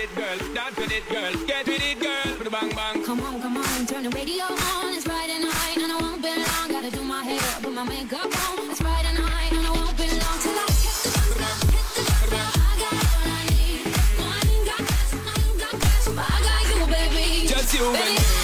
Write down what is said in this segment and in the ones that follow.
with it, girl. Dance with it, girl. Get with it, girl. The bang bang. Come on, come on, turn the radio on. It's Friday night and I won't be long. Gotta do my hair, put my makeup on. It's Friday night and I won't be long till I hit the dance hit the dance. I got all I need. No, I ain't got cash, I ain't got but I got you, baby. Just you, Baby, baby. I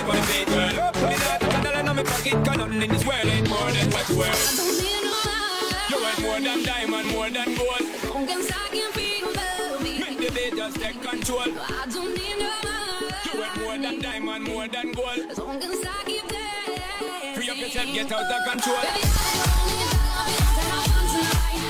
it put it on the beat, girl. Me not touch a dollar in my pocket, 'cause nothing in this world ain't more than what you worth. I don't need no You money. worth more than diamond, more than gold. As long as I can feel the Make the beat just take control. I don't need no You worth more than diamond, more than gold. As long as I keep dancing. Free up yourself, get out of control. Baby, I don't need to have fun tonight.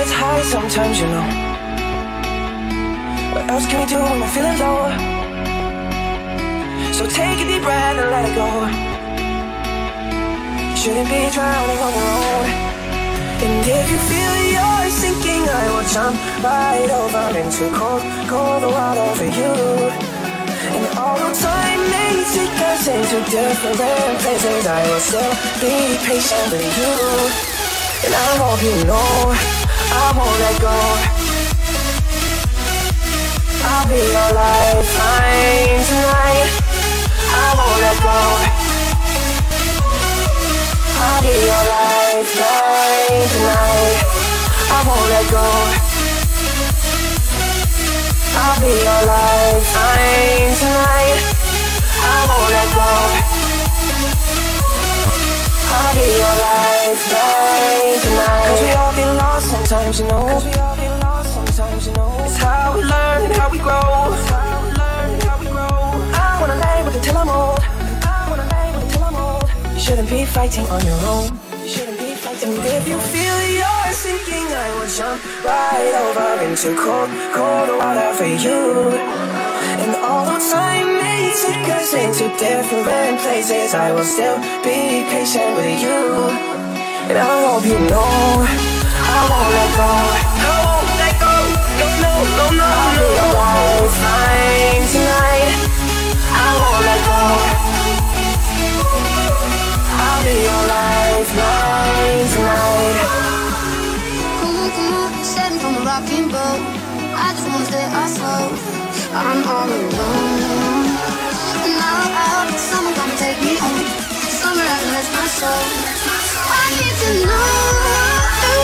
gets high sometimes, you know. What else can we do when we're feeling low? So take a deep breath and let it go. Shouldn't be drowning on your own. And if you feel you're sinking, I will jump right over into cold, cold water for you. And although time may take us into different places, I will still be patient with you. And I hope you know I won't let go. I'll be your lifeline tonight. I won't let go. I'll be your lifeline tonight. I won't let go. I'll be your lifeline tonight. I won't let go. I'll be your lifeline tonight sometimes, you know. Cause we all get lost sometimes, you know. It's how we learn and how we grow. How we learn, how we grow. I wanna lay with it till I'm old. I wanna lay with it till I'm old. You shouldn't be fighting on your own. Shouldn't be fighting. And if you feel you're sinking, I will jump right over into cold, cold water for you. And although time may take us into different places, I will still be patient with you. And I hope you know I won't let go. I won't let go. No, no, no, no. I think I won't find tonight. I won't let go. I'll be your life, mine tonight. Come on, come on, send from a rocking boat. I just wanna stay afloat. I'm all alone. Now someone take me home. Somewhere my soul. I need to know.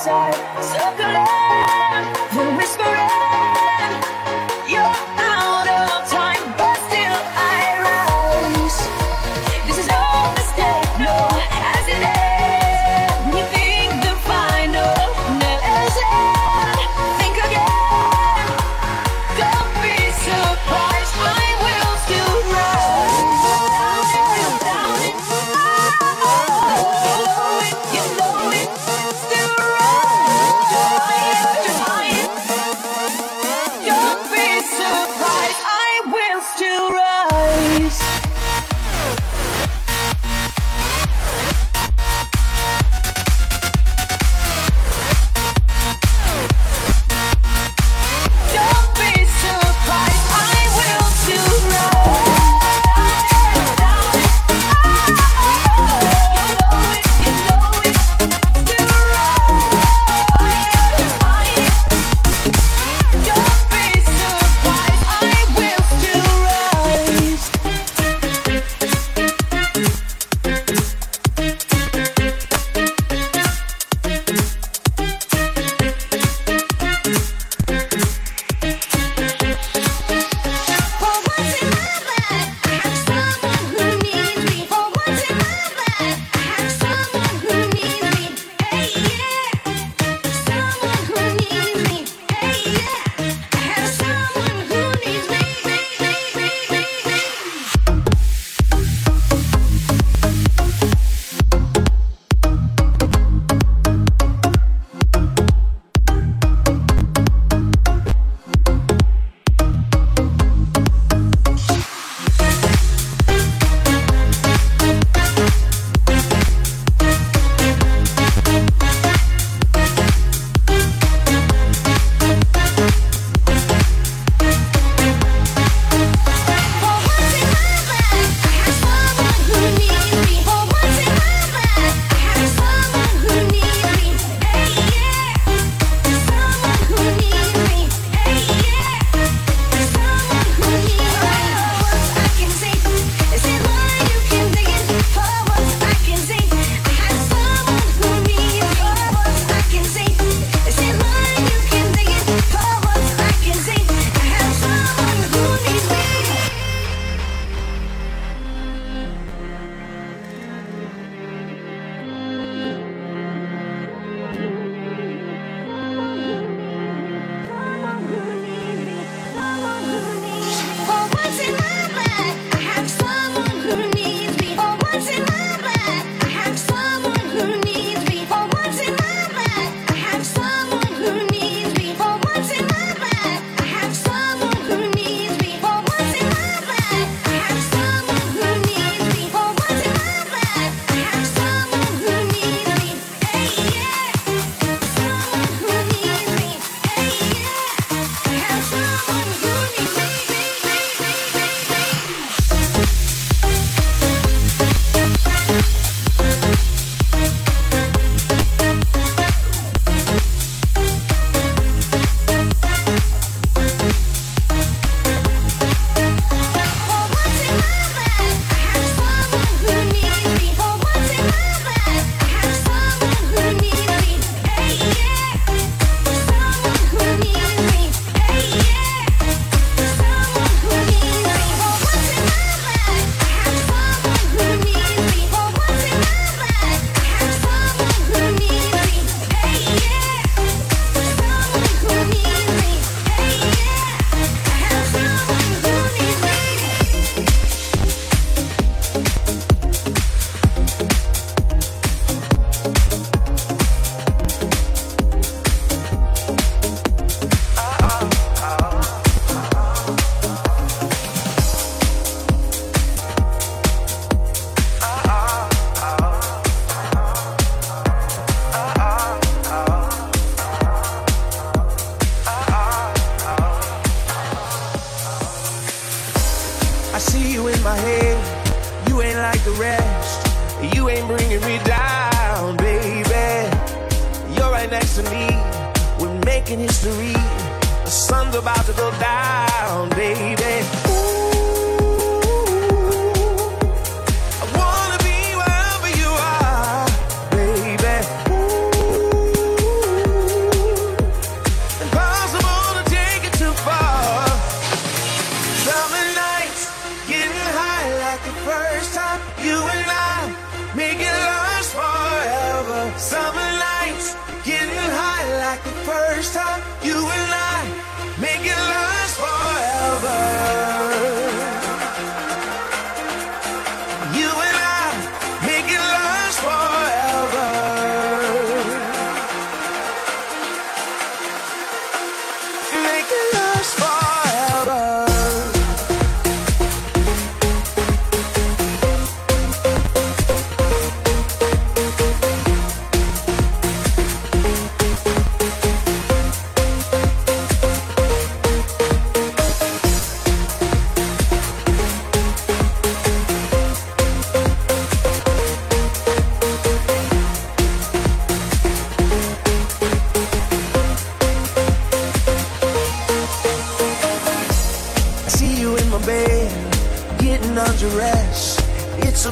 side. So good.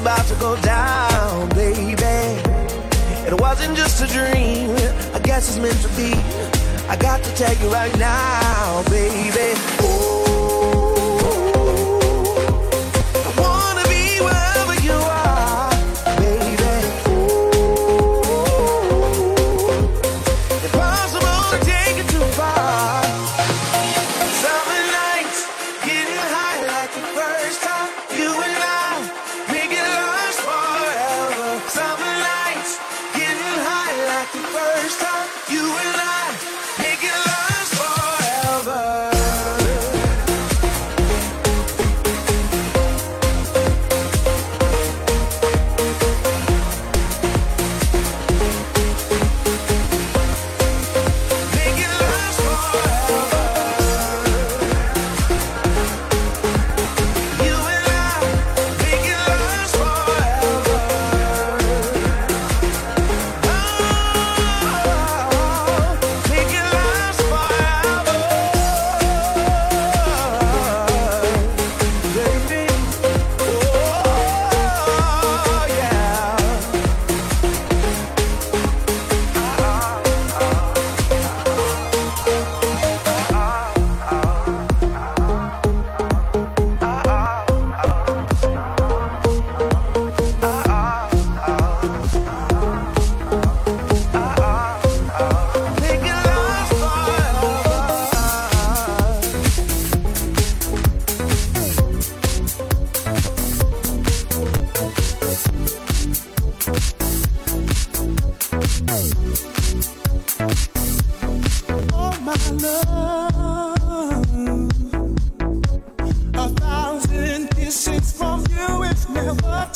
about to go down, baby. It wasn't just a dream, I guess it's meant to be. I got to tell you right now, baby. Ooh.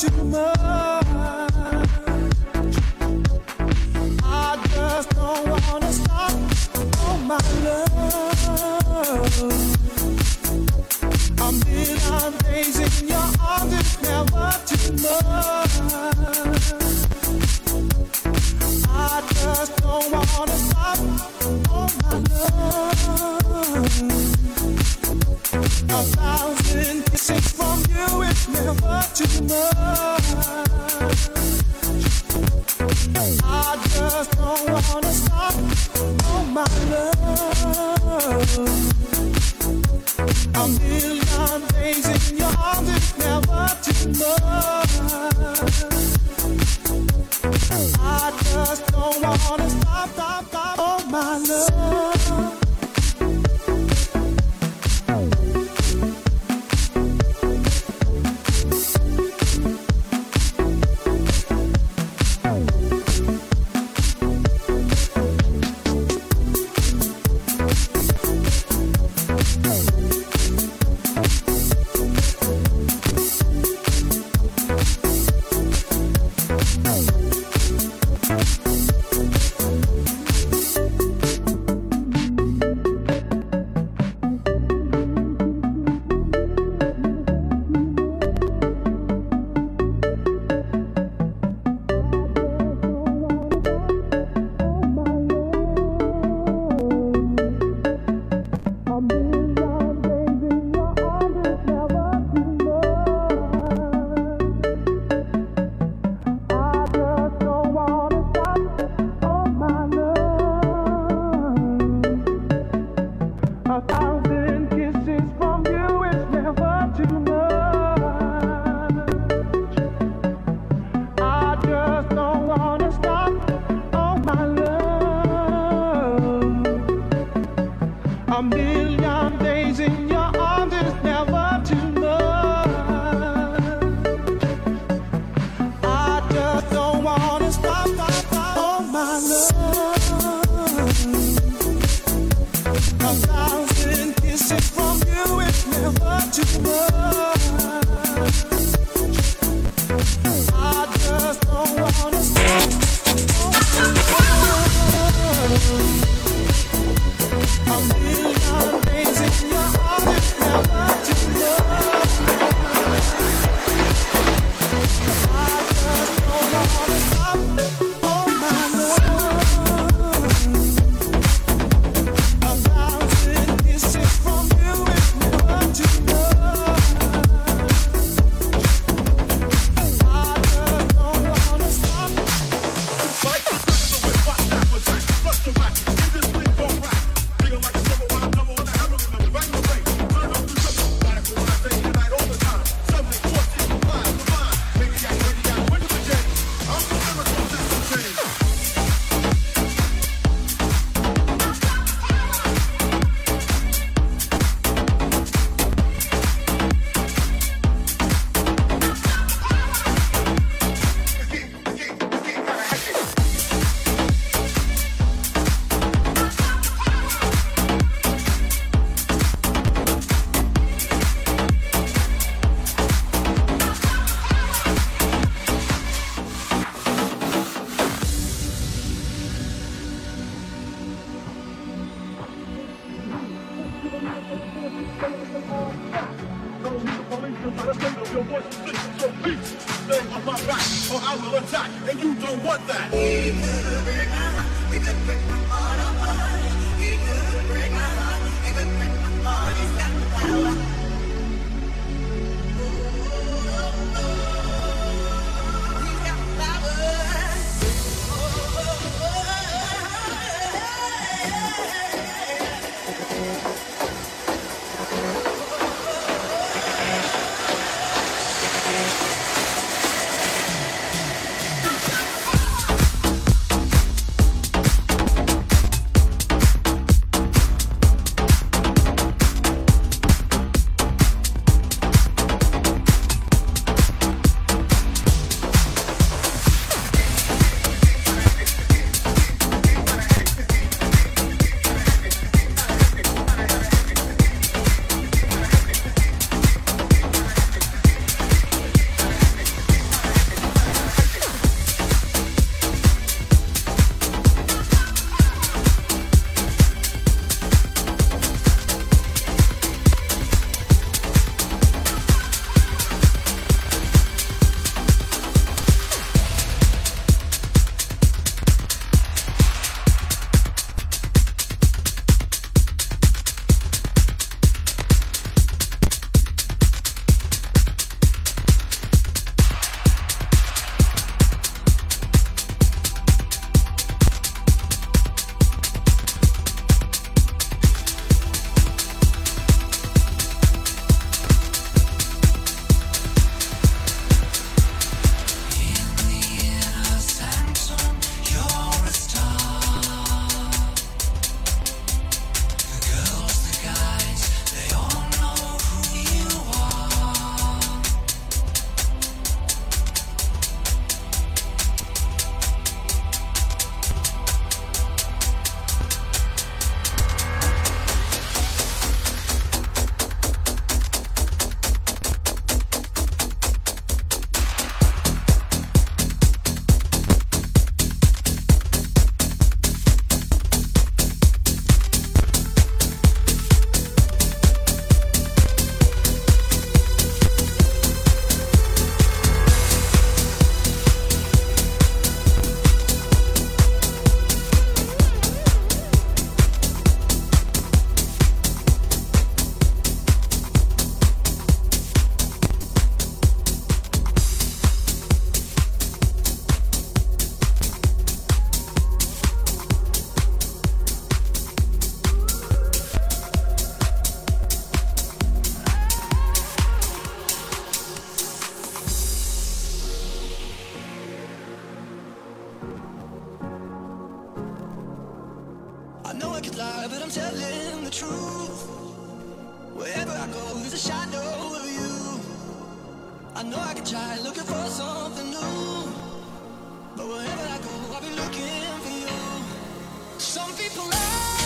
too much. attack, and you don't want that. He could break my heart. He could break my heart. He could break my heart. He could break my heart. He could got the power. lie, but I'm telling the truth. Wherever I go, there's a shadow of you. I know I can try looking for something new. But wherever I go, I'll be looking for you. Some people lie.